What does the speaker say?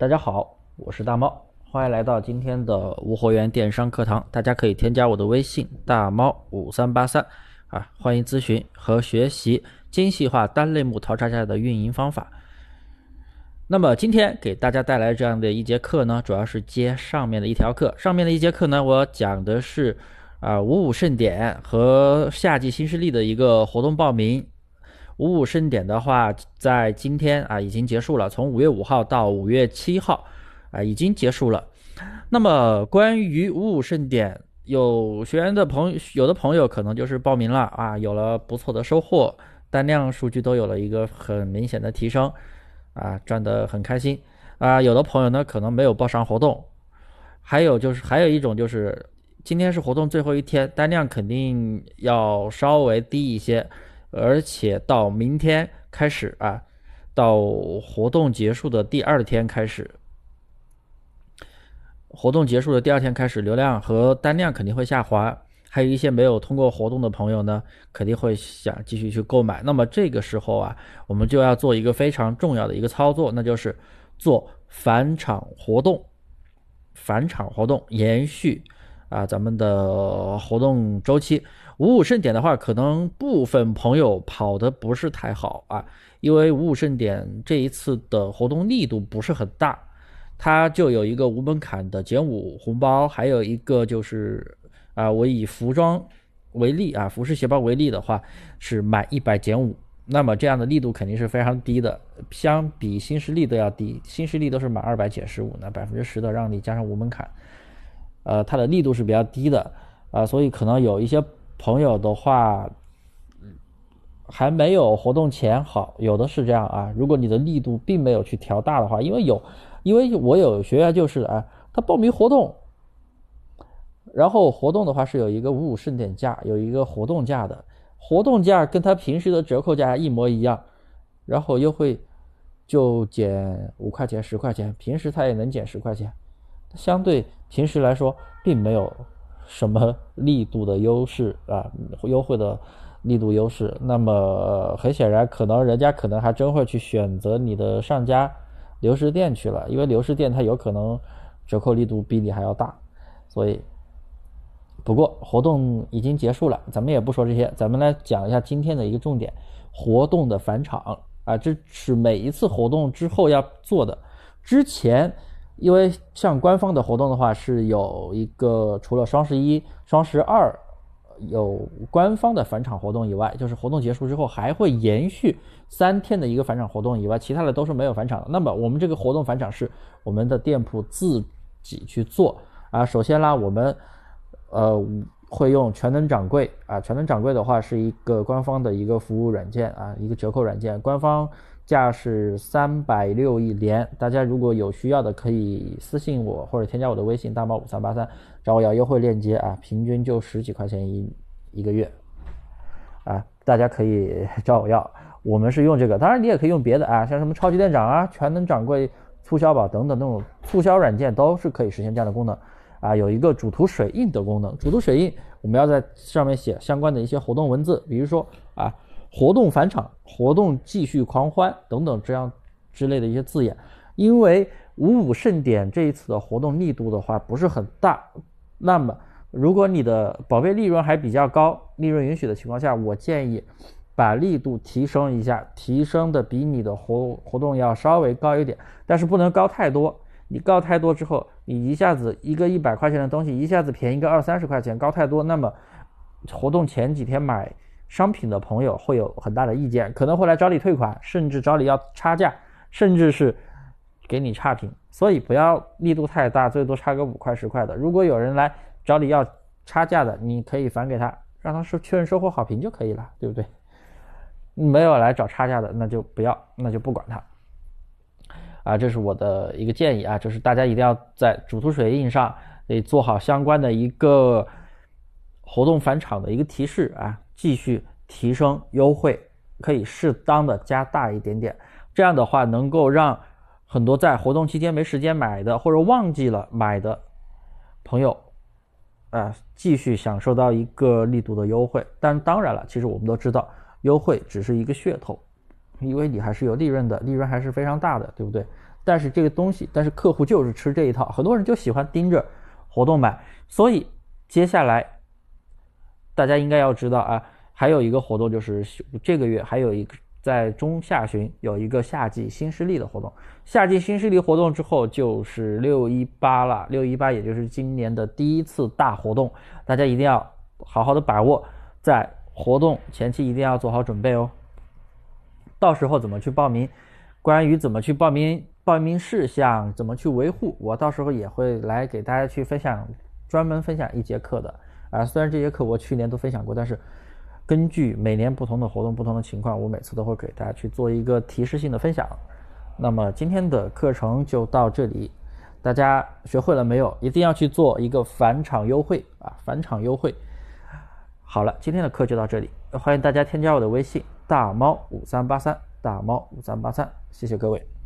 大家好，我是大猫，欢迎来到今天的无货源电商课堂。大家可以添加我的微信大猫五三八三啊，欢迎咨询和学习精细化单类目淘差价的运营方法。那么今天给大家带来这样的一节课呢，主要是接上面的一条课。上面的一节课呢，我讲的是啊五五盛典和夏季新势力的一个活动报名。五五盛典的话，在今天啊已经结束了，从五月五号到五月七号啊已经结束了。那么关于五五盛典，有学员的朋友，有的朋友可能就是报名了啊，有了不错的收获，单量数据都有了一个很明显的提升啊，赚得很开心啊。有的朋友呢可能没有报上活动，还有就是还有一种就是今天是活动最后一天，单量肯定要稍微低一些。而且到明天开始啊，到活动结束的第二天开始，活动结束的第二天开始，流量和单量肯定会下滑。还有一些没有通过活动的朋友呢，肯定会想继续去购买。那么这个时候啊，我们就要做一个非常重要的一个操作，那就是做返场活动，返场活动延续啊咱们的活动周期。五五盛典的话，可能部分朋友跑的不是太好啊，因为五五盛典这一次的活动力度不是很大，它就有一个无门槛的减五红包，还有一个就是啊，我以服装为例啊，服饰鞋包为例的话，是满一百减五，那么这样的力度肯定是非常低的，相比新势力都要低，新势力都是满二百减十五，那百分之十的让利加上无门槛，呃，它的力度是比较低的啊，所以可能有一些。朋友的话，还没有活动前好，有的是这样啊。如果你的力度并没有去调大的话，因为有，因为我有学员就是啊，他报名活动，然后活动的话是有一个五五盛典价，有一个活动价的，活动价跟他平时的折扣价一模一样，然后优惠就减五块钱、十块钱，平时他也能减十块钱，相对平时来说并没有。什么力度的优势啊？优惠的力度优势，那么很显然，可能人家可能还真会去选择你的上家流失店去了，因为流失店它有可能折扣力度比你还要大。所以，不过活动已经结束了，咱们也不说这些，咱们来讲一下今天的一个重点：活动的返场啊，这是每一次活动之后要做的，之前。因为像官方的活动的话，是有一个除了双十一、双十二有官方的返场活动以外，就是活动结束之后还会延续三天的一个返场活动以外，其他的都是没有返场的。那么我们这个活动返场是我们的店铺自己去做啊。首先啦，我们呃会用全能掌柜啊，全能掌柜的话是一个官方的一个服务软件啊，一个折扣软件，官方。价是三百六一连，大家如果有需要的，可以私信我或者添加我的微信大猫五三八三，找我要优惠链接啊，平均就十几块钱一一个月，啊，大家可以找我要，我们是用这个，当然你也可以用别的啊，像什么超级店长啊、全能掌柜、促销宝等等那种促销软件都是可以实现这样的功能，啊，有一个主图水印的功能，主图水印我们要在上面写相关的一些活动文字，比如说啊。活动返场、活动继续狂欢等等这样之类的一些字眼，因为五五盛典这一次的活动力度的话不是很大，那么如果你的宝贝利润还比较高，利润允许的情况下，我建议把力度提升一下，提升的比你的活活动要稍微高一点，但是不能高太多。你高太多之后，你一下子一个一百块钱的东西一下子便宜个二三十块钱，高太多，那么活动前几天买。商品的朋友会有很大的意见，可能会来找你退款，甚至找你要差价，甚至是给你差评。所以不要力度太大，最多差个五块十块的。如果有人来找你要差价的，你可以返给他，让他说确认收货好评就可以了，对不对？没有来找差价的，那就不要，那就不管他。啊，这是我的一个建议啊，就是大家一定要在主图水印上得做好相关的一个活动返场的一个提示啊。继续提升优惠，可以适当的加大一点点，这样的话能够让很多在活动期间没时间买的或者忘记了买的朋友，啊，继续享受到一个力度的优惠。但当然了，其实我们都知道，优惠只是一个噱头，因为你还是有利润的，利润还是非常大的，对不对？但是这个东西，但是客户就是吃这一套，很多人就喜欢盯着活动买，所以接下来大家应该要知道啊，还有一个活动就是这个月还有一个在中下旬有一个夏季新势力的活动，夏季新势力活动之后就是六一八了，六一八也就是今年的第一次大活动，大家一定要好好的把握，在活动前期一定要做好准备哦。到时候怎么去报名？关于怎么去报名、报名事项怎么去维护，我到时候也会来给大家去分享，专门分享一节课的。啊，虽然这节课我去年都分享过，但是根据每年不同的活动、不同的情况，我每次都会给大家去做一个提示性的分享。那么今天的课程就到这里，大家学会了没有？一定要去做一个返场优惠啊！返场优惠。好了，今天的课就到这里，欢迎大家添加我的微信。大猫五三八三，大猫五三八三，谢谢各位。